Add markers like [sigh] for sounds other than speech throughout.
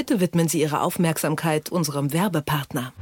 Bitte widmen Sie Ihre Aufmerksamkeit unserem Werbepartner.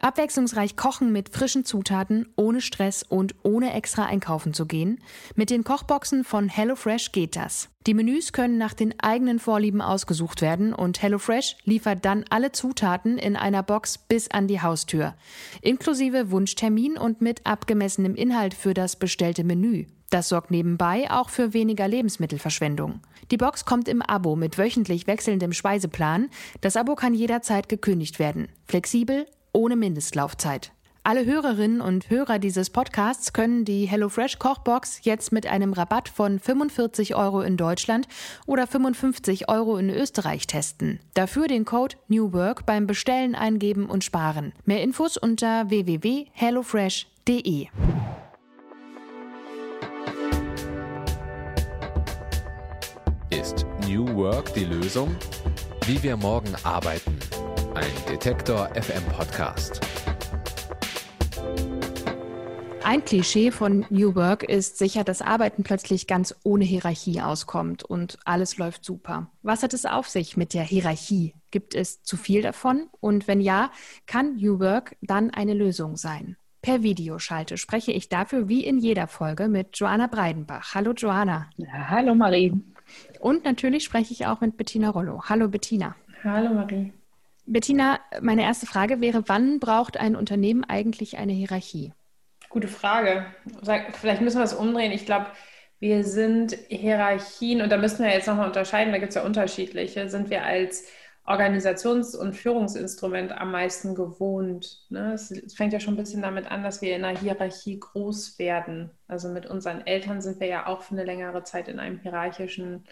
Abwechslungsreich kochen mit frischen Zutaten, ohne Stress und ohne extra einkaufen zu gehen? Mit den Kochboxen von HelloFresh geht das. Die Menüs können nach den eigenen Vorlieben ausgesucht werden und HelloFresh liefert dann alle Zutaten in einer Box bis an die Haustür, inklusive Wunschtermin und mit abgemessenem Inhalt für das bestellte Menü. Das sorgt nebenbei auch für weniger Lebensmittelverschwendung. Die Box kommt im Abo mit wöchentlich wechselndem Speiseplan. Das Abo kann jederzeit gekündigt werden. Flexibel, ohne Mindestlaufzeit. Alle Hörerinnen und Hörer dieses Podcasts können die HelloFresh Kochbox jetzt mit einem Rabatt von 45 Euro in Deutschland oder 55 Euro in Österreich testen. Dafür den Code NEWWORK beim Bestellen eingeben und sparen. Mehr Infos unter www.hellofresh.de. New Work die Lösung? Wie wir morgen arbeiten. Ein Detektor FM Podcast. Ein Klischee von New Work ist sicher, dass Arbeiten plötzlich ganz ohne Hierarchie auskommt und alles läuft super. Was hat es auf sich mit der Hierarchie? Gibt es zu viel davon? Und wenn ja, kann New Work dann eine Lösung sein? Per Videoschalte spreche ich dafür wie in jeder Folge mit Joanna Breidenbach. Hallo Joanna. Ja, hallo Marie. Und natürlich spreche ich auch mit Bettina Rollo. Hallo Bettina. Hallo Marie. Bettina, meine erste Frage wäre, wann braucht ein Unternehmen eigentlich eine Hierarchie? Gute Frage. Vielleicht müssen wir es umdrehen. Ich glaube, wir sind Hierarchien, und da müssen wir jetzt nochmal unterscheiden, da gibt es ja unterschiedliche, sind wir als Organisations- und Führungsinstrument am meisten gewohnt. Ne? Es, fängt ja schon ein bisschen damit an, dass wir in einer Hierarchie groß werden. Also mit unseren Eltern sind wir ja auch für eine längere Zeit in einem hierarchischen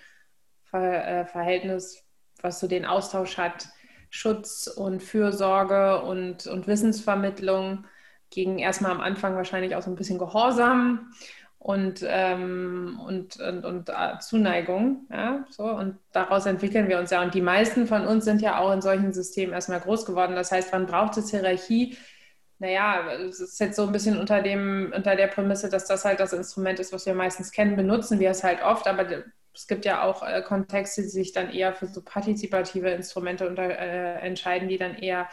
Ver äh, Verhältnis, was so den Austausch hat Schutz und Fürsorge und, und Wissensvermittlung gegen erstmal am Anfang wahrscheinlich auch so ein bisschen Gehorsam und, ähm, und, und, und äh, Zuneigung. Ja, so. Und daraus entwickeln wir uns ja. Und die meisten von uns sind ja auch in solchen Systemen erstmal groß geworden. Das heißt, wann braucht es Hierarchie? Naja, es ist jetzt so ein bisschen unter, dem, unter der Prämisse, dass das halt das Instrument ist, was wir meistens kennen, benutzen wir es halt oft, aber es gibt ja auch äh, Kontexte, die sich dann eher für so partizipative Instrumente unter, äh, entscheiden, die dann eher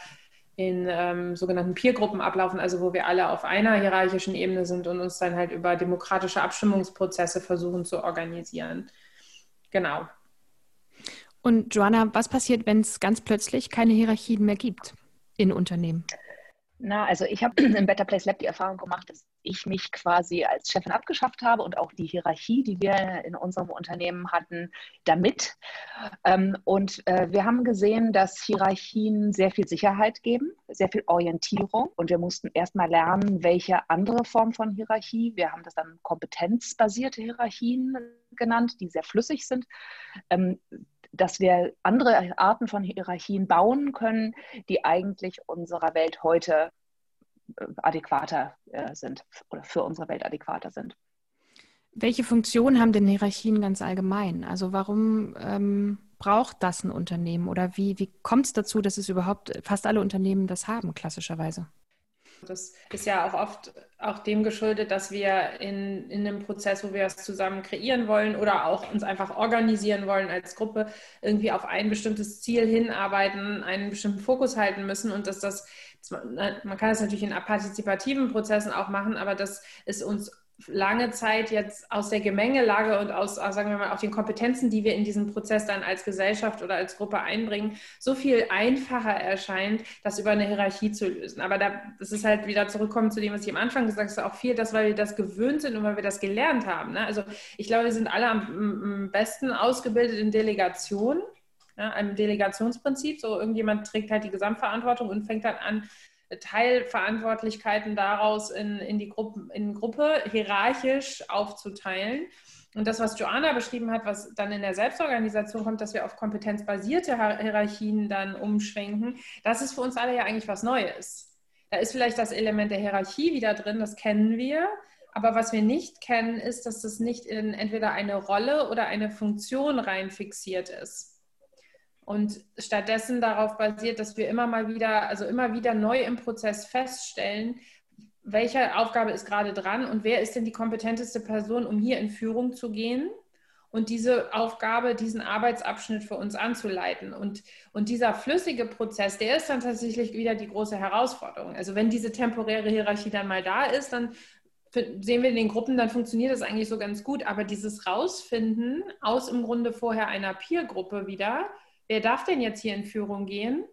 in ähm, sogenannten Peergruppen ablaufen, also wo wir alle auf einer hierarchischen Ebene sind und uns dann halt über demokratische Abstimmungsprozesse versuchen zu organisieren. Genau. Und Joanna, was passiert, wenn es ganz plötzlich keine Hierarchien mehr gibt in Unternehmen? Na, also ich habe [clears throat] im Better Place Lab die Erfahrung gemacht, dass ich mich quasi als Chefin abgeschafft habe und auch die Hierarchie, die wir in unserem Unternehmen hatten, damit. Ähm, und äh, wir haben gesehen, dass Hierarchien sehr viel Sicherheit geben, sehr viel Orientierung. Und wir mussten erstmal lernen, welche andere Form von Hierarchie, wir haben das dann kompetenzbasierte Hierarchien genannt, die sehr flüssig sind ähm, dass wir andere Arten von Hierarchien bauen können, die eigentlich unserer Welt heute äh, adäquater äh, sind oder für unsere Welt adäquater sind. Welche Funktion haben denn Hierarchien ganz allgemein? Also warum ähm, braucht das ein Unternehmen oder wie, wie kommt es dazu, dass es überhaupt fast alle Unternehmen das haben, klassischerweise? Das ist ja auch oft auch dem geschuldet, dass wir in, in einem Prozess, wo wir es zusammen kreieren wollen oder auch uns einfach organisieren wollen als Gruppe, irgendwie auf ein bestimmtes Ziel hinarbeiten, einen bestimmten Fokus halten müssen und dass das, man kann das natürlich in partizipativen Prozessen auch machen, aber dass es uns lange Zeit jetzt aus der Gemengelage und aus, sagen wir mal, auch den Kompetenzen, die wir in diesen Prozess dann als Gesellschaft oder als Gruppe einbringen, so viel einfacher erscheint, das über eine Hierarchie zu lösen. Aber da, das ist halt wieder zurückkommen zu dem, was ich am Anfang gesagt habe, auch viel das, weil wir das gewöhnt sind und weil wir das gelernt haben. Ne? Also ich glaube, wir sind alle am, besten ausgebildet in Delegation, ja, einem Delegationsprinzip. So irgendjemand trägt halt die Gesamtverantwortung und fängt dann an, Teilverantwortlichkeiten daraus in, in die Gruppe, in Gruppe hierarchisch aufzuteilen. Und das, was Joanna beschrieben hat, was dann in der Selbstorganisation kommt, dass wir auf kompetenzbasierte Hierarchien dann umschwenken, das ist für uns alle ja eigentlich was Neues. Da ist vielleicht das Element der Hierarchie wieder drin, das kennen wir. Aber was wir nicht kennen, ist, dass das nicht in entweder eine Rolle oder eine Funktion rein fixiert ist und stattdessen darauf basiert, dass wir immer mal wieder, also immer wieder neu im Prozess feststellen, welche Aufgabe ist gerade dran und wer ist denn die kompetenteste Person, um hier in Führung zu gehen und diese Aufgabe, diesen Arbeitsabschnitt für uns anzuleiten. Und, und dieser flüssige Prozess, der ist dann tatsächlich wieder die große Herausforderung. Also wenn diese temporäre Hierarchie dann mal da ist, dann sehen wir in den Gruppen, dann funktioniert das eigentlich so ganz gut. Aber dieses Rausfinden aus im Grunde vorher einer Peer-Gruppe wieder, wer darf denn jetzt hier in Führung gehen,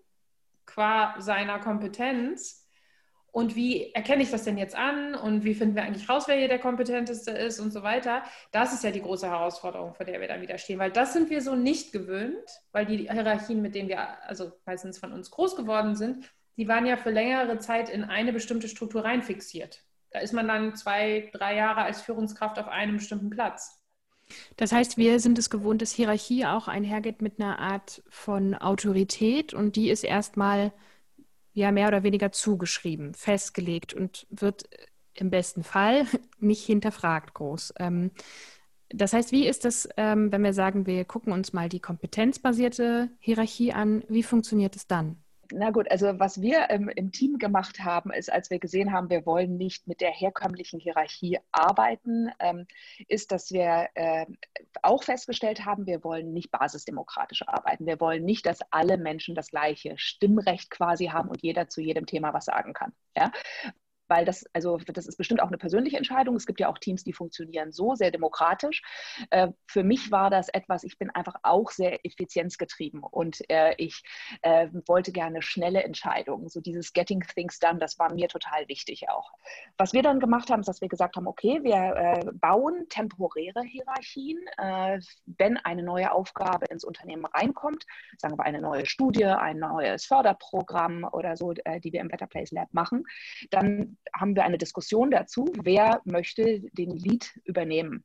qua seiner Kompetenz, und wie erkenne ich das denn jetzt an und wie finden wir eigentlich raus, wer hier der kompetenteste ist und so weiter. Das ist ja die große Herausforderung, vor der wir dann wieder stehen, weil das sind wir so nicht gewöhnt, weil die Hierarchien, mit denen wir also meistens von uns groß geworden sind, die waren ja für längere Zeit in eine bestimmte Struktur rein fixiert. Da ist man dann zwei, drei Jahre als Führungskraft auf einem bestimmten Platz. Das heißt, wir sind es gewohnt, dass Hierarchie auch einhergeht mit einer Art von Autorität und die ist erstmal ja mehr oder weniger zugeschrieben, festgelegt und wird im besten Fall [laughs] nicht hinterfragt groß. Ähm, das heißt, wie ist das, ähm, wenn wir sagen, wir gucken uns mal die kompetenzbasierte Hierarchie an, wie funktioniert es dann? Na gut, also was wir ähm, im Team gemacht haben, ist, als wir gesehen haben, wir wollen nicht mit der herkömmlichen Hierarchie arbeiten, ähm, ist, dass wir äh, auch festgestellt haben, wir wollen nicht basisdemokratisch arbeiten. Wir wollen nicht, dass alle Menschen das gleiche Stimmrecht quasi haben und jeder zu jedem Thema was sagen kann. Ja? Weil das, also das ist bestimmt auch eine persönliche Entscheidung. Es gibt ja auch Teams, die funktionieren so sehr demokratisch. Äh, für mich war das etwas, ich bin einfach auch sehr effizienzgetrieben und äh, ich äh, wollte gerne schnelle Entscheidungen. So dieses Getting Things Done, das war mir total wichtig auch. Was wir dann gemacht haben, ist, dass wir gesagt haben, okay, wir bauen temporäre Hierarchien. wenn eine neue Aufgabe ins Unternehmen reinkommt, sagen wir eine neue Studie, ein neues Förderprogramm oder so, die wir im Better Place Lab machen, dann haben wir eine Diskussion dazu, wer möchte den Lead übernehmen.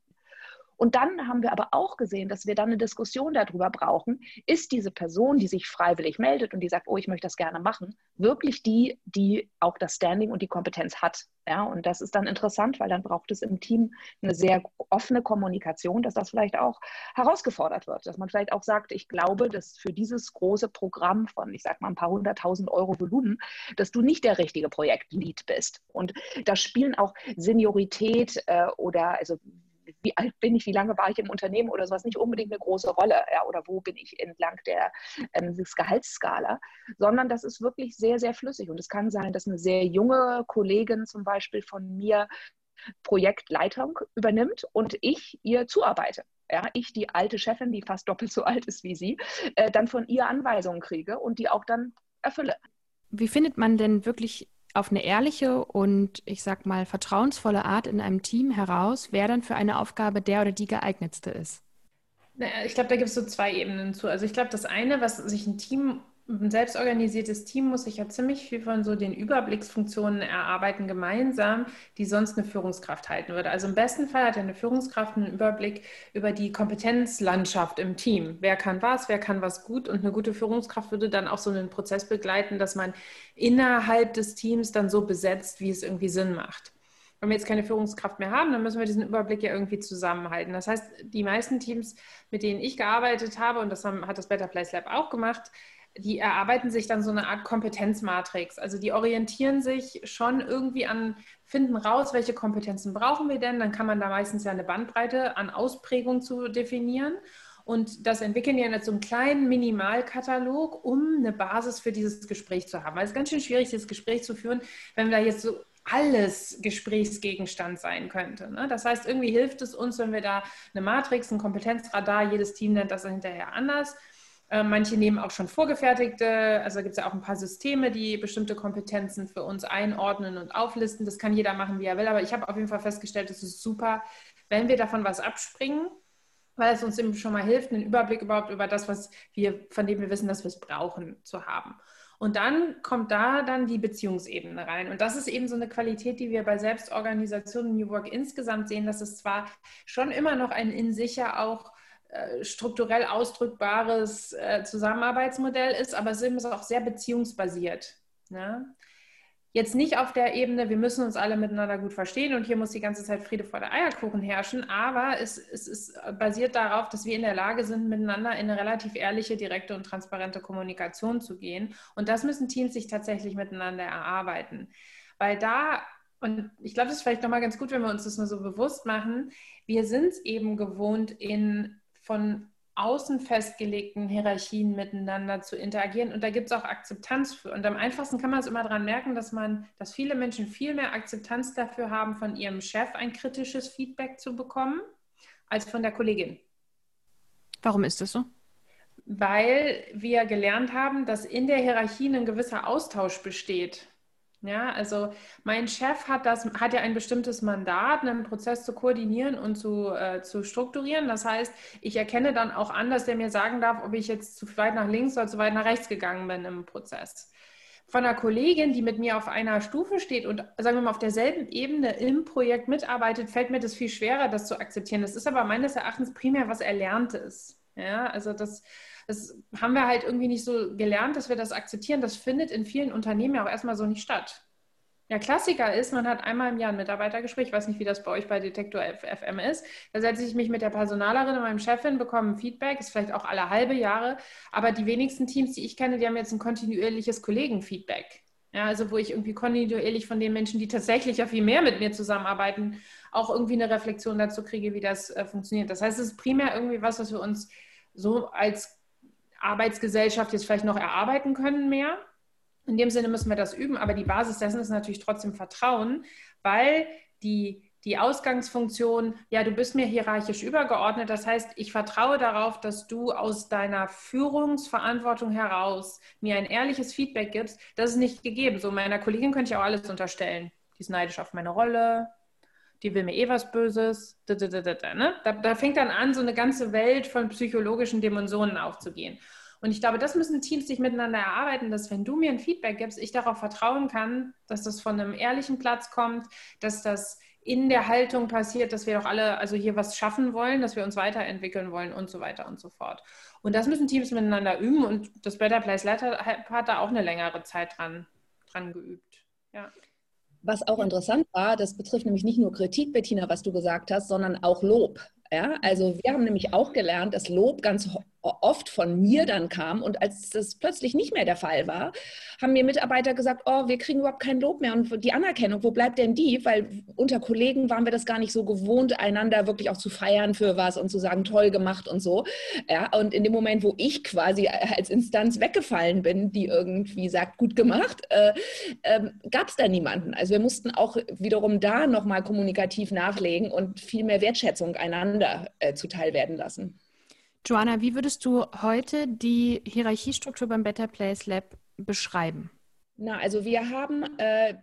Und dann haben wir aber auch gesehen, dass wir dann eine Diskussion darüber brauchen, ist diese Person, die sich freiwillig meldet und die sagt, oh, ich möchte das gerne machen, wirklich die, die auch das Standing und die Kompetenz hat. Ja, und das ist dann interessant, weil dann braucht es im Team eine sehr offene Kommunikation, dass das vielleicht auch herausgefordert wird, dass man vielleicht auch sagt, ich glaube, dass für dieses große Programm von, ich sag mal, ein paar hunderttausend Euro Volumen, dass du nicht der richtige Projektlead bist. Und da spielen auch Seniorität äh, oder also wie alt bin ich, wie lange war ich im Unternehmen oder sowas, nicht unbedingt eine große Rolle ja, oder wo bin ich entlang der ähm, des Gehaltsskala, sondern das ist wirklich sehr, sehr flüssig. Und es kann sein, dass eine sehr junge Kollegin zum Beispiel von mir Projektleitung übernimmt und ich ihr zuarbeite. Ja, ich, die alte Chefin, die fast doppelt so alt ist wie sie, äh, dann von ihr Anweisungen kriege und die auch dann erfülle. Wie findet man denn wirklich auf eine ehrliche und ich sag mal vertrauensvolle Art in einem Team heraus, wer dann für eine Aufgabe der oder die geeignetste ist? Ich glaube, da gibt es so zwei Ebenen zu. Also ich glaube, das eine, was sich ein Team ein selbstorganisiertes Team muss sich ja ziemlich viel von so den Überblicksfunktionen erarbeiten gemeinsam, die sonst eine Führungskraft halten würde. Also im besten Fall hat eine Führungskraft einen Überblick über die Kompetenzlandschaft im Team. Wer kann was, wer kann was gut und eine gute Führungskraft würde dann auch so einen Prozess begleiten, dass man innerhalb des Teams dann so besetzt, wie es irgendwie Sinn macht wenn wir jetzt keine Führungskraft mehr haben, dann müssen wir diesen Überblick ja irgendwie zusammenhalten. Das heißt, die meisten Teams, mit denen ich gearbeitet habe, und das hat das Better Place Lab auch gemacht, die erarbeiten sich dann so eine Art Kompetenzmatrix. Also die orientieren sich schon irgendwie an, finden raus, welche Kompetenzen brauchen wir denn. Dann kann man da meistens ja eine Bandbreite an Ausprägung zu definieren. Und das entwickeln die in so einem kleinen Minimalkatalog, um eine Basis für dieses Gespräch zu haben. Weil es ist ganz schön schwierig, dieses Gespräch zu führen, wenn da jetzt so alles Gesprächsgegenstand sein könnte. Ne? Das heißt, irgendwie hilft es uns, wenn wir da eine Matrix, ein Kompetenzradar, jedes Team nennt das hinterher anders, manche nehmen auch schon vorgefertigte, also gibt es ja auch ein paar Systeme, die bestimmte Kompetenzen für uns einordnen und auflisten. Das kann jeder machen, wie er will. Aber ich habe auf jeden Fall festgestellt, es ist super, wenn wir davon was abspringen, weil es uns eben schon mal hilft, einen Überblick überhaupt über das, was wir, von dem wir wissen, dass wir es brauchen, zu haben. Und dann kommt da dann die Beziehungsebene rein. Und das ist eben so eine Qualität, die wir bei Selbstorganisation New Work insgesamt sehen, dass es zwar schon immer noch ein in sich ja auch äh, strukturell ausdrückbares äh, Zusammenarbeitsmodell ist, aber es ist auch sehr beziehungsbasiert. Ne? Jetzt nicht auf der Ebene, wir müssen uns alle miteinander gut verstehen und hier muss die ganze Zeit Friede vor der Eierkuchen herrschen, aber es, es ist basiert darauf, dass wir in der Lage sind, miteinander in eine relativ ehrliche, direkte und transparente Kommunikation zu gehen. Und das müssen Teams sich tatsächlich miteinander erarbeiten. Weil da und ich glaube, das ist vielleicht nochmal ganz gut, wenn wir uns das nur so bewusst machen. Wir sind es eben gewohnt, in von außen festgelegten Hierarchien miteinander zu interagieren. Und da gibt es auch Akzeptanz für. Und am einfachsten kann man es immer daran merken, dass man, dass viele Menschen viel mehr Akzeptanz dafür haben, von ihrem Chef ein kritisches Feedback zu bekommen, als von der Kollegin. Warum ist das so? Weil wir gelernt haben, dass in der Hierarchie ein gewisser Austausch besteht. Ja, also mein Chef hat das, hat ja ein bestimmtes Mandat, einen Prozess zu koordinieren und zu, äh, zu strukturieren. Das heißt, ich erkenne dann auch an, dass der mir sagen darf, ob ich jetzt zu weit nach links oder zu weit nach rechts gegangen bin im Prozess. Von einer Kollegin, die mit mir auf einer Stufe steht und sagen wir mal auf derselben Ebene im Projekt mitarbeitet, fällt mir das viel schwerer, das zu akzeptieren. Das ist aber meines Erachtens primär was Erlerntes. Ja, also das, das haben wir halt irgendwie nicht so gelernt, dass wir das akzeptieren. Das findet in vielen Unternehmen ja auch erstmal so nicht statt. Ja, Klassiker ist, man hat einmal im Jahr ein Mitarbeitergespräch. Ich weiß nicht, wie das bei euch bei Detektor FM ist. Da setze ich mich mit der Personalerin und meinem Chefin, bekomme Feedback, ist vielleicht auch alle halbe Jahre. Aber die wenigsten Teams, die ich kenne, die haben jetzt ein kontinuierliches Kollegenfeedback. Ja, also wo ich irgendwie kontinuierlich von den Menschen, die tatsächlich ja viel mehr mit mir zusammenarbeiten, auch irgendwie eine Reflexion dazu kriege, wie das äh, funktioniert. Das heißt, es ist primär irgendwie was, was wir uns so als Arbeitsgesellschaft jetzt vielleicht noch erarbeiten können mehr. In dem Sinne müssen wir das üben, aber die Basis dessen ist natürlich trotzdem Vertrauen, weil die, die Ausgangsfunktion, ja, du bist mir hierarchisch übergeordnet, das heißt, ich vertraue darauf, dass du aus deiner Führungsverantwortung heraus mir ein ehrliches Feedback gibst, das ist nicht gegeben. So meiner Kollegin könnte ich auch alles unterstellen. Die ist neidisch auf meine Rolle, die will mir eh was Böses. Ne? da fängt dann an, so eine ganze Welt von psychologischen Dimensionen aufzugehen. Und ich glaube, das müssen Teams sich miteinander erarbeiten, dass wenn du mir ein Feedback gibst, ich darauf vertrauen kann, dass das von einem ehrlichen Platz kommt, dass das in der Haltung passiert, dass wir doch alle also hier was schaffen wollen, dass wir uns weiterentwickeln wollen und so weiter und so fort. Und das müssen Teams miteinander üben und das Better Place Letter hat da auch eine längere Zeit dran, dran geübt. Ja. Was auch interessant war, das betrifft nämlich nicht nur Kritik, Bettina, was du gesagt hast, sondern auch Lob. Ja, also wir haben nämlich auch gelernt, dass Lob ganz oft von mir dann kam. Und als das plötzlich nicht mehr der Fall war, haben mir Mitarbeiter gesagt, oh, wir kriegen überhaupt kein Lob mehr. Und die Anerkennung, wo bleibt denn die? Weil unter Kollegen waren wir das gar nicht so gewohnt, einander wirklich auch zu feiern für was und zu sagen, toll gemacht und so. Ja, und in dem Moment, wo ich quasi als Instanz weggefallen bin, die irgendwie sagt, gut gemacht, äh, äh, gab es da niemanden. Also wir mussten auch wiederum da nochmal kommunikativ nachlegen und viel mehr Wertschätzung einander äh, zuteil werden lassen. Joanna, wie würdest du heute die Hierarchiestruktur beim Better Place Lab beschreiben? Na, also wir haben äh,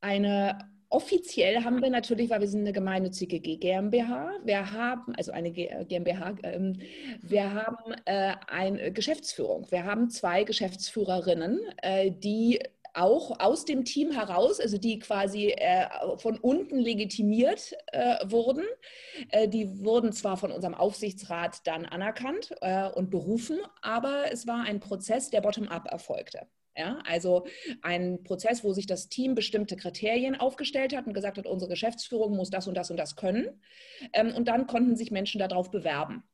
eine offiziell haben wir natürlich, weil wir sind eine gemeinnützige GmbH, wir haben, also eine GmbH, ähm, wir haben äh, eine Geschäftsführung. Wir haben zwei Geschäftsführerinnen, äh, die auch aus dem Team heraus, also die quasi äh, von unten legitimiert äh, wurden. Äh, die wurden zwar von unserem Aufsichtsrat dann anerkannt äh, und berufen, aber es war ein Prozess, der bottom-up erfolgte. Ja, also ein Prozess, wo sich das Team bestimmte Kriterien aufgestellt hat und gesagt hat, unsere Geschäftsführung muss das und das und das können. Ähm, und dann konnten sich Menschen darauf bewerben.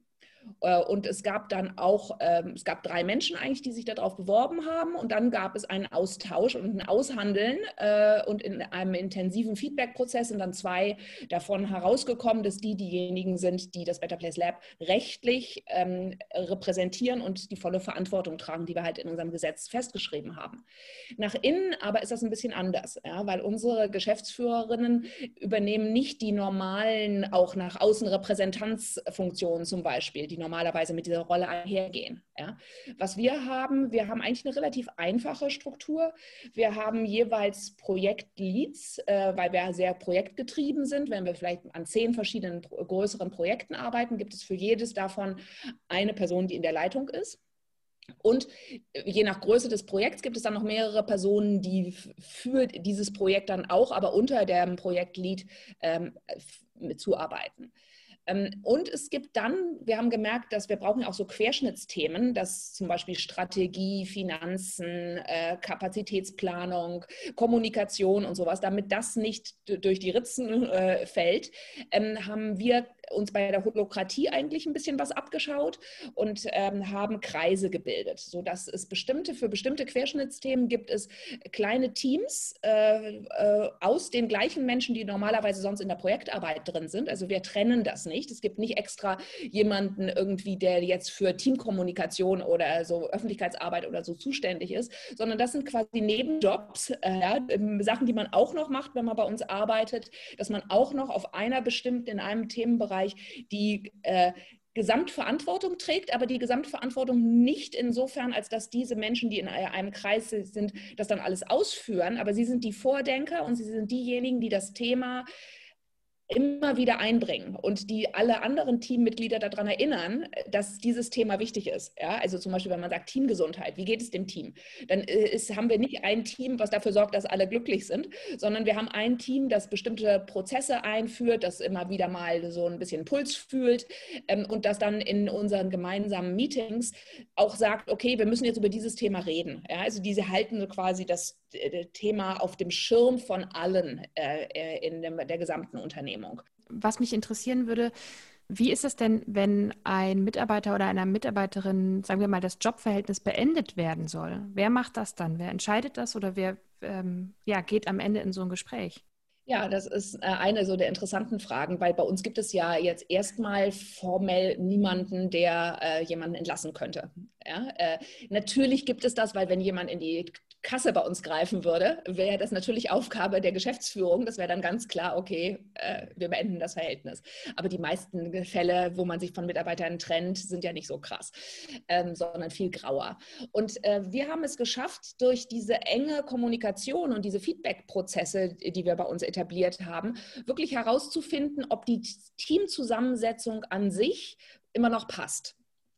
Äh, und es gab dann auch, ähm, es gab drei Menschen eigentlich, die sich darauf beworben haben. Und dann gab es einen Austausch und ein Aushandeln äh, und in einem intensiven Feedback-Prozess sind dann zwei davon herausgekommen, dass die diejenigen sind, die das Better Place Lab rechtlich ähm, repräsentieren und die volle Verantwortung tragen, die wir halt in unserem Gesetz festgeschrieben haben. Nach innen aber ist das ein bisschen anders, weil unsere Geschäftsführerinnen übernehmen nicht die normalen, auch nach außen Repräsentanzfunktionen zum Beispiel die normalerweise mit dieser Rolle einhergehen. Ja. Was wir haben, wir haben eigentlich eine relativ einfache Struktur. Wir haben jeweils Projektleads, äh, weil wir sehr projektgetrieben sind. Wenn wir vielleicht an zehn verschiedenen größeren Projekten arbeiten, gibt es für jedes davon eine Person, die in der Leitung ist. Und je nach Größe des Projekts gibt es dann noch mehrere Personen, die für dieses Projekt dann auch, aber unter dem Projektlead ähm, zuarbeiten. Ähm, und es gibt dann, wir haben gemerkt, dass wir brauchen auch so Querschnittsthemen, dass zum Beispiel Strategie, Finanzen, äh, Kapazitätsplanung, Kommunikation und sowas, damit das nicht durch die Ritzen äh, fällt, ähm, haben wir uns bei der Holokratie eigentlich ein bisschen was abgeschaut und ähm, haben Kreise gebildet, sodass es bestimmte, für bestimmte Querschnittsthemen gibt es kleine Teams äh, aus den gleichen Menschen, die normalerweise sonst in der Projektarbeit drin sind. Also wir trennen das nicht nicht. Es gibt nicht extra jemanden irgendwie, der jetzt für Teamkommunikation oder so Öffentlichkeitsarbeit oder so zuständig ist, sondern das sind quasi Nebenjobs, äh, ähm, Sachen, die man auch noch macht, wenn man bei uns arbeitet, dass man auch noch auf einer bestimmten, in einem Themenbereich die äh, Gesamtverantwortung trägt, aber die Gesamtverantwortung nicht insofern, als dass diese Menschen, die in einem Kreis sind, das dann alles ausführen, aber sie sind die Vordenker und sie sind diejenigen, die das Thema immer wieder einbringen und die alle anderen Teammitglieder daran erinnern, dass dieses Thema wichtig ist. Ja, also zum Beispiel, wenn man sagt Teamgesundheit, wie geht es dem Team? Dann äh, ist, haben wir nicht ein Team, was dafür sorgt, dass alle glücklich sind, sondern wir haben ein Team, das bestimmte Prozesse einführt, das immer wieder mal so ein bisschen Puls fühlt ähm, und das dann in unseren gemeinsamen Meetings auch sagt, okay, wir müssen jetzt über dieses Thema reden. Ja, also diese halten quasi das Thema auf dem Schirm von allen äh, äh, in dem, der gesamten Unternehmung. Was mich interessieren würde, wie ist es denn, wenn ein Mitarbeiter oder einer Mitarbeiterin, sagen wir mal, das Jobverhältnis beendet werden soll? Wer macht das dann? Wer entscheidet das oder wer ähm, ja, geht am Ende in so ein Gespräch? Ja, das ist eine so der interessanten Fragen, weil bei uns gibt es ja jetzt erstmal formell niemanden, der äh, jemanden entlassen könnte. Ja, äh, natürlich gibt es das, weil wenn jemand in die Kasse bei uns greifen würde, wäre das natürlich Aufgabe der Geschäftsführung. Das wäre dann ganz klar, okay, äh, wir beenden das Verhältnis. Aber die meisten Fälle, wo man sich von Mitarbeitern trennt, sind ja nicht so krass, ähm, sondern viel grauer. Und äh, wir haben es geschafft, durch diese enge Kommunikation und diese Feedback-Prozesse, die wir bei uns etabliert haben, wirklich herauszufinden, ob die Teamzusammensetzung an sich immer noch passt.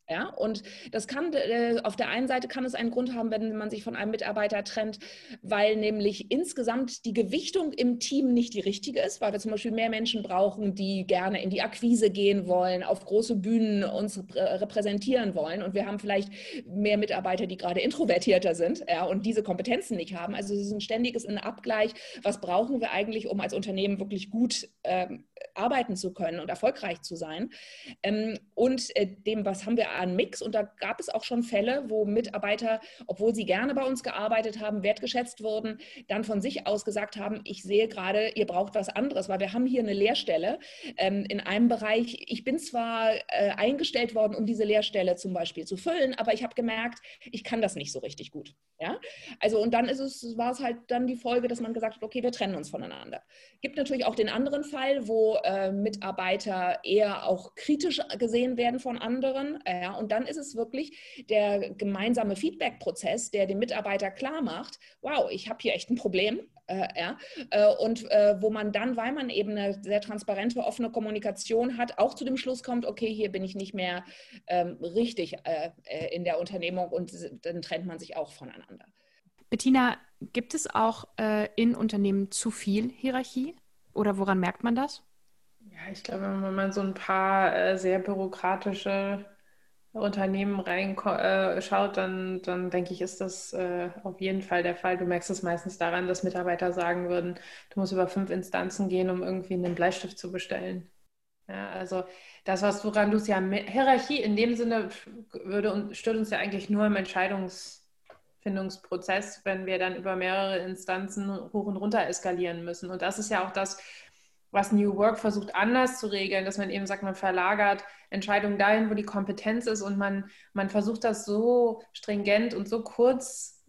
Ja, und das kann, äh, auf der einen Seite kann es einen Grund haben, wenn man sich von einem Mitarbeiter trennt, weil nämlich insgesamt die Gewichtung im Team nicht die richtige ist, weil wir zum Beispiel mehr Menschen brauchen, die gerne in die Akquise gehen wollen, auf große Bühnen uns repräsentieren wollen. Und wir haben vielleicht mehr Mitarbeiter, die gerade introvertierter sind ja, und diese Kompetenzen nicht haben. Also es ist ein ständiges Abgleich. Was brauchen wir eigentlich, um als Unternehmen wirklich gut ähm, arbeiten zu können und erfolgreich zu sein? Ähm, und äh, dem, was haben wir an Mix und da gab es auch schon Fälle, wo Mitarbeiter, obwohl sie gerne bei uns gearbeitet haben, wertgeschätzt wurden, dann von sich aus gesagt haben, ich sehe gerade, ihr braucht was anderes, weil wir haben hier eine Lehrstelle ähm, in einem Bereich. Ich bin zwar äh, eingestellt worden, um diese Lehrstelle zum Beispiel zu füllen, aber ich habe gemerkt, ich kann das nicht so richtig gut. Ja? Also und dann ist es, war es halt dann die Folge, dass man gesagt hat, okay, wir trennen uns voneinander. Gibt natürlich auch den anderen Fall, wo Mitarbeiter eher auch kritisch gesehen werden von anderen. Ja, und dann ist es wirklich der gemeinsame Feedback-Prozess, der dem Mitarbeiter klar macht, wow, ich habe hier echt ein Problem. Äh, ja, äh, und äh, wo man dann, weil man eben eine sehr transparente, offene Kommunikation hat, auch zu dem Schluss kommt, okay, hier bin ich nicht mehr ähm, richtig äh, äh, in der Unternehmung und dann trennt man sich auch voneinander. Bettina, gibt es auch in Unternehmen zu viel Hierarchie oder woran merkt man das? Ja, ich glaube, wenn man so ein paar sehr bürokratische Unternehmen reinschaut, äh, dann, dann denke ich, ist das äh, auf jeden Fall der Fall. Du merkst es meistens daran, dass Mitarbeiter sagen würden, du musst über fünf Instanzen gehen, um irgendwie einen Bleistift zu bestellen. Ja, also das, was du ran, Lucia, Hierarchie in dem Sinne würde stört uns ja eigentlich nur im Entscheidungsfindungsprozess, wenn wir dann über mehrere Instanzen hoch und runter eskalieren müssen. Und das ist ja auch das, was New Work versucht anders zu regeln, dass man eben sagt, man verlagert Entscheidungen dahin, wo die Kompetenz ist und man, man versucht das so stringent und so kurz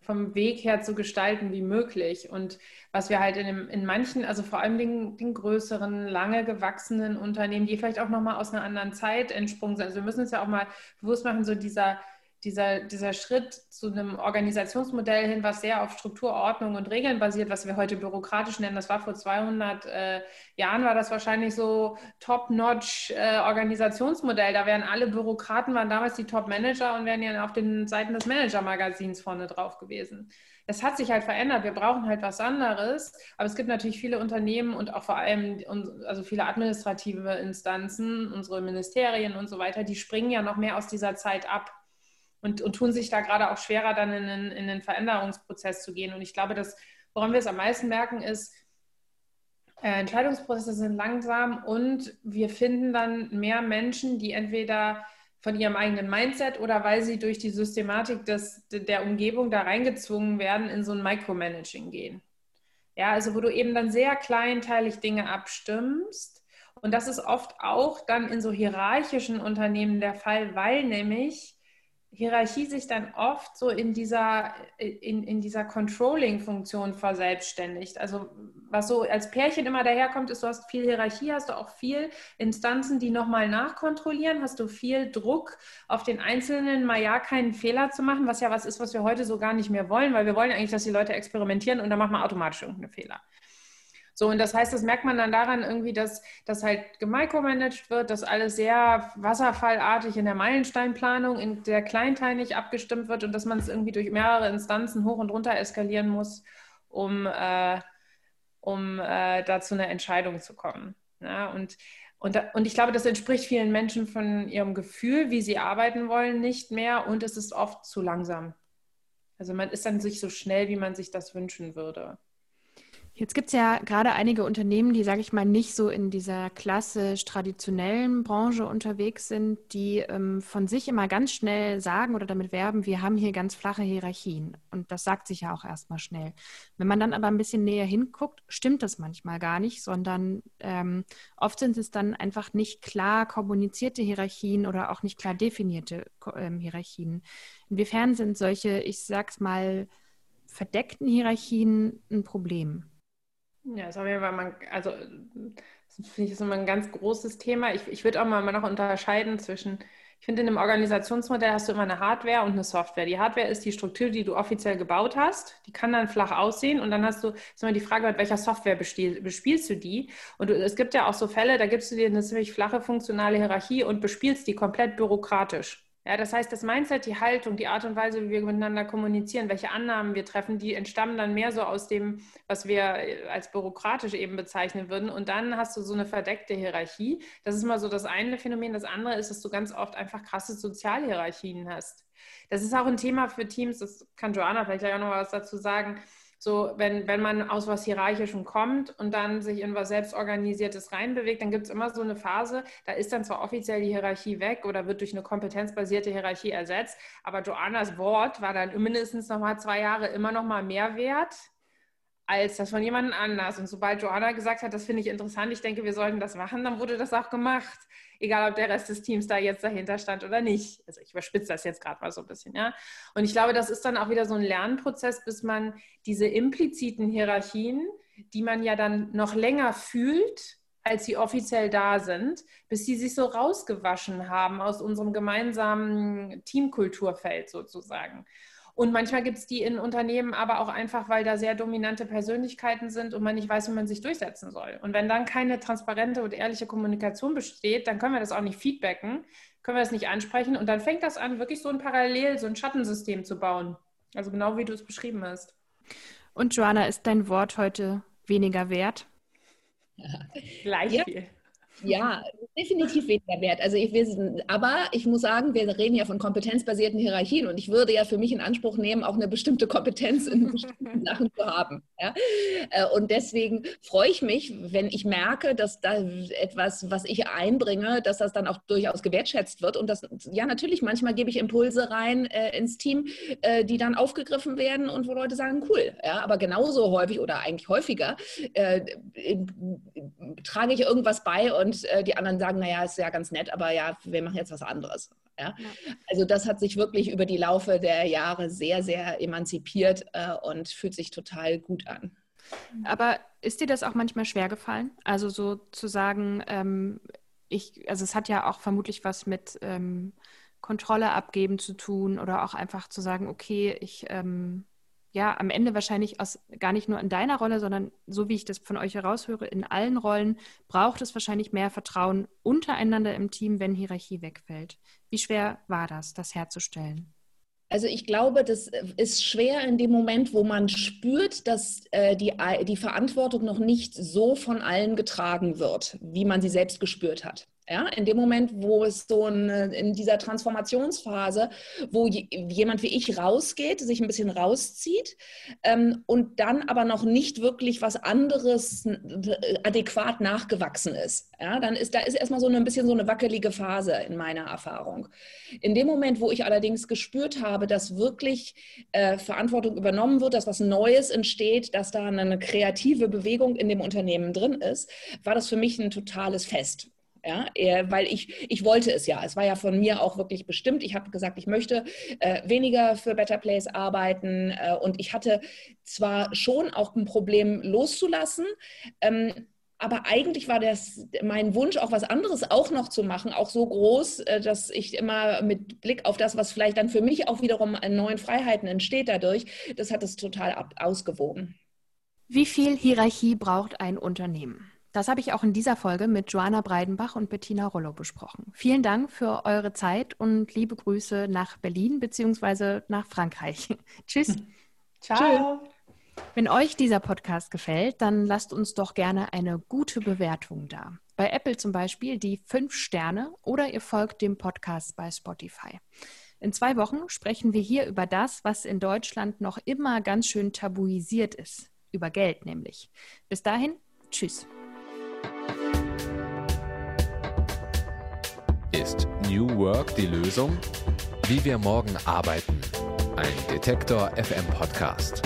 vom Weg her zu gestalten wie möglich. Und was wir halt in, dem, in manchen, also vor allem den, den größeren, lange gewachsenen Unternehmen, die vielleicht auch nochmal aus einer anderen Zeit entsprungen sind. Also wir müssen uns ja auch mal bewusst machen, so dieser dieser, dieser Schritt zu einem Organisationsmodell hin, was sehr auf Struktur, Ordnung und Regeln basiert, was wir heute bürokratisch nennen, das war vor 200 äh, Jahren, war das wahrscheinlich so top-notch äh, Organisationsmodell. Da wären alle Bürokraten, waren damals die Top-Manager und wären ja auf den Seiten des Manager-Magazins vorne drauf gewesen. Es hat sich halt verändert. Wir brauchen halt was anderes. Aber es gibt natürlich viele Unternehmen und auch vor allem also viele administrative Instanzen, unsere Ministerien und so weiter, die springen ja noch mehr aus dieser Zeit ab und, und tun sich da gerade auch schwerer, dann in den, in den Veränderungsprozess zu gehen. Und ich glaube, dass, woran wir es am meisten merken, ist, äh, Entscheidungsprozesse sind langsam und wir finden dann mehr Menschen, die entweder von ihrem eigenen Mindset oder weil sie durch die Systematik des, der Umgebung da reingezwungen werden, in so ein Micromanaging gehen. Ja, also wo du eben dann sehr kleinteilig Dinge abstimmst Und das ist oft auch dann in so hierarchischen Unternehmen der Fall, weil nämlich Hierarchie sich dann oft so in dieser, in, in dieser Controlling-Funktion verselbstständigt. Also was so als Pärchen immer daherkommt, ist, du hast viel Hierarchie, hast du auch viel Instanzen, die nochmal nachkontrollieren, hast du viel Druck auf den Einzelnen, mal ja keinen Fehler zu machen, was ja was ist, was wir heute so gar nicht mehr wollen, weil wir wollen eigentlich, dass die Leute experimentieren und dann machen wir automatisch irgendeine Fehler. So, und das heißt, das merkt man dann daran irgendwie, dass das halt gemicromanagt wird, dass alles sehr wasserfallartig in der Meilensteinplanung, in der kleinteilig abgestimmt wird und dass man es irgendwie durch mehrere Instanzen hoch und runter eskalieren muss, um, äh, um äh, da zu einer Entscheidung zu kommen. Ja, und, und, und ich glaube, das entspricht vielen Menschen von ihrem Gefühl, wie sie arbeiten wollen, nicht mehr und es ist oft zu langsam. Also man ist dann sich so schnell, wie man sich das wünschen würde. Jetzt gibt es ja gerade einige Unternehmen, die, sage ich mal, nicht so in dieser klassisch traditionellen Branche unterwegs sind, die ähm, von sich immer ganz schnell sagen oder damit werben, wir haben hier ganz flache Hierarchien. Und das sagt sich ja auch erstmal schnell. Wenn man dann aber ein bisschen näher hinguckt, stimmt das manchmal gar nicht, sondern ähm, oft sind es dann einfach nicht klar kommunizierte Hierarchien oder auch nicht klar definierte ähm, Hierarchien. Inwiefern sind solche, ich sag's mal, verdeckten Hierarchien ein Problem? Ja, das auf jeden Fall also finde ich ist immer ein ganz großes Thema. Ich, ich würde auch mal noch unterscheiden zwischen, ich finde, in einem Organisationsmodell hast du immer eine Hardware und eine Software. Die Hardware ist die Struktur, die du offiziell gebaut hast. Die kann dann flach aussehen und dann hast du, ist immer die Frage, mit welcher Software bespiel, bespielst du die? Und du, es gibt ja auch so Fälle, da gibst du dir eine ziemlich flache funktionale Hierarchie und bespielst die komplett bürokratisch. Ja, das heißt, das Mindset, die Haltung, die Art und Weise, wie wir miteinander kommunizieren, welche Annahmen wir treffen, die entstammen dann mehr so aus dem, was wir äh, als bürokratisch eben bezeichnen würden. Und dann hast du so eine verdeckte Hierarchie. Das ist mal so das eine Phänomen. Das andere ist, dass du ganz oft einfach krasse Sozialhierarchien hast. Das ist auch ein Thema für Teams, das kann Joanna vielleicht auch noch was dazu sagen so, wenn, wenn man aus was Hierarchischem kommt und dann sich in was Selbstorganisiertes reinbewegt, dann gibt es immer so eine Phase, da ist dann zwar offiziell die Hierarchie weg oder wird durch eine kompetenzbasierte Hierarchie ersetzt, aber Joannas Wort war dann mindestens noch mal zwei Jahre immer noch mal mehr wert als das von jemandem anders. Und sobald Joanna gesagt hat, das finde ich interessant, ich denke, wir sollten das machen, dann wurde das auch gemacht. Egal, ob der Rest des Teams da jetzt dahinter stand oder nicht. Also ich überspitze das jetzt gerade mal so ein bisschen, ja. Und ich glaube, das ist dann auch wieder so ein Lernprozess, bis man diese impliziten Hierarchien, die man ja dann noch länger fühlt, als sie offiziell da sind, bis sie sich so rausgewaschen haben aus unserem gemeinsamen Teamkulturfeld sozusagen. Und manchmal gibt es die in Unternehmen aber auch einfach, weil da sehr dominante Persönlichkeiten sind und man nicht weiß, wie man sich durchsetzen soll. Und wenn dann keine transparente und ehrliche Kommunikation besteht, dann können wir das auch nicht feedbacken, können wir das nicht ansprechen und dann fängt das an, wirklich so ein Parallel, so ein Schattensystem zu bauen. Also genau wie du es beschrieben hast. Und Joanna, ist dein Wort heute weniger wert? Gleich ja. viel. Ja, definitiv weniger wert. Also ich will, aber ich muss sagen, wir reden ja von kompetenzbasierten Hierarchien und ich würde ja für mich in Anspruch nehmen, auch eine bestimmte Kompetenz in bestimmten [laughs] Sachen zu haben. Ja? Äh, und deswegen freue ich mich, wenn ich merke, dass da etwas, was ich einbringe, dass das dann auch durchaus gewertschätzt wird. Und das, ja, natürlich, manchmal gebe ich Impulse rein äh, ins Team, äh, die dann aufgegriffen werden und wo Leute sagen, cool. Ja, aber genauso häufig oder eigentlich häufiger äh, trage ich irgendwas bei und und äh, die anderen sagen, naja, ist ja ganz nett, aber ja, wir machen jetzt was anderes. Ja? ja. Also das hat sich wirklich über die Laufe der Jahre sehr, sehr emanzipiert äh, und fühlt sich total gut an. Aber ist dir das auch manchmal schwer gefallen? Also so zu sagen, ähm, ich, also es hat ja auch vermutlich was mit ähm, Kontrolle abgeben zu tun oder auch einfach zu sagen, okay, ich ähm, ja am Ende wahrscheinlich aus gar nicht nur in deiner Rolle, sondern so wie ich das von euch heraushöre, in allen Rollen braucht es wahrscheinlich mehr Vertrauen untereinander im Team, wenn Hierarchie wegfällt. Wie schwer war das, das herzustellen? Also ich glaube, das ist schwer in dem Moment, wo man spürt, dass äh, die, die Verantwortung noch nicht so von allen getragen wird, wie man sie selbst gespürt hat. Ja, in dem Moment, wo es so eine, in dieser Transformationsphase, wo jemand wie ich rausgeht, sich ein bisschen rauszieht ähm, und dann aber noch nicht wirklich was anderes adäquat nachgewachsen ist. Ja, dann ist da ist erstmal so eine, ein bisschen so eine wackelige Phase in meiner Erfahrung. In dem Moment, wo ich allerdings gespürt habe, dass wirklich äh, Verantwortung übernommen wird, dass was Neues entsteht, dass da eine kreative Bewegung in dem Unternehmen drin ist, war das für mich ein totales Fest. Ja, weil ich, ich wollte es ja. Es war ja von mir auch wirklich bestimmt. Ich habe gesagt, ich möchte äh, weniger für Better Place arbeiten. Äh, und ich hatte zwar schon auch ein Problem loszulassen, ähm, aber eigentlich war das mein Wunsch, auch was anderes auch noch zu machen, auch so groß, äh, dass ich immer mit Blick auf das, was vielleicht dann für mich auch wiederum an neuen Freiheiten entsteht dadurch, das hat es total ausgewogen. Wie viel Hierarchie braucht ein Unternehmen? Das habe ich auch in dieser Folge mit Joanna Breidenbach und Bettina Rollo besprochen. Vielen Dank für eure Zeit und liebe Grüße nach Berlin bzw. nach Frankreich. [laughs] Tschüss. Ciao. Wenn euch dieser Podcast gefällt, dann lasst uns doch gerne eine gute Bewertung da. Bei Apple zum Beispiel die fünf Sterne oder ihr folgt dem Podcast bei Spotify. In zwei Wochen sprechen wir hier über das, was in Deutschland noch immer ganz schön tabuisiert ist. Über Geld nämlich. Bis dahin, tschüss. Ist New Work die Lösung? Wie wir morgen arbeiten. Ein Detektor FM Podcast.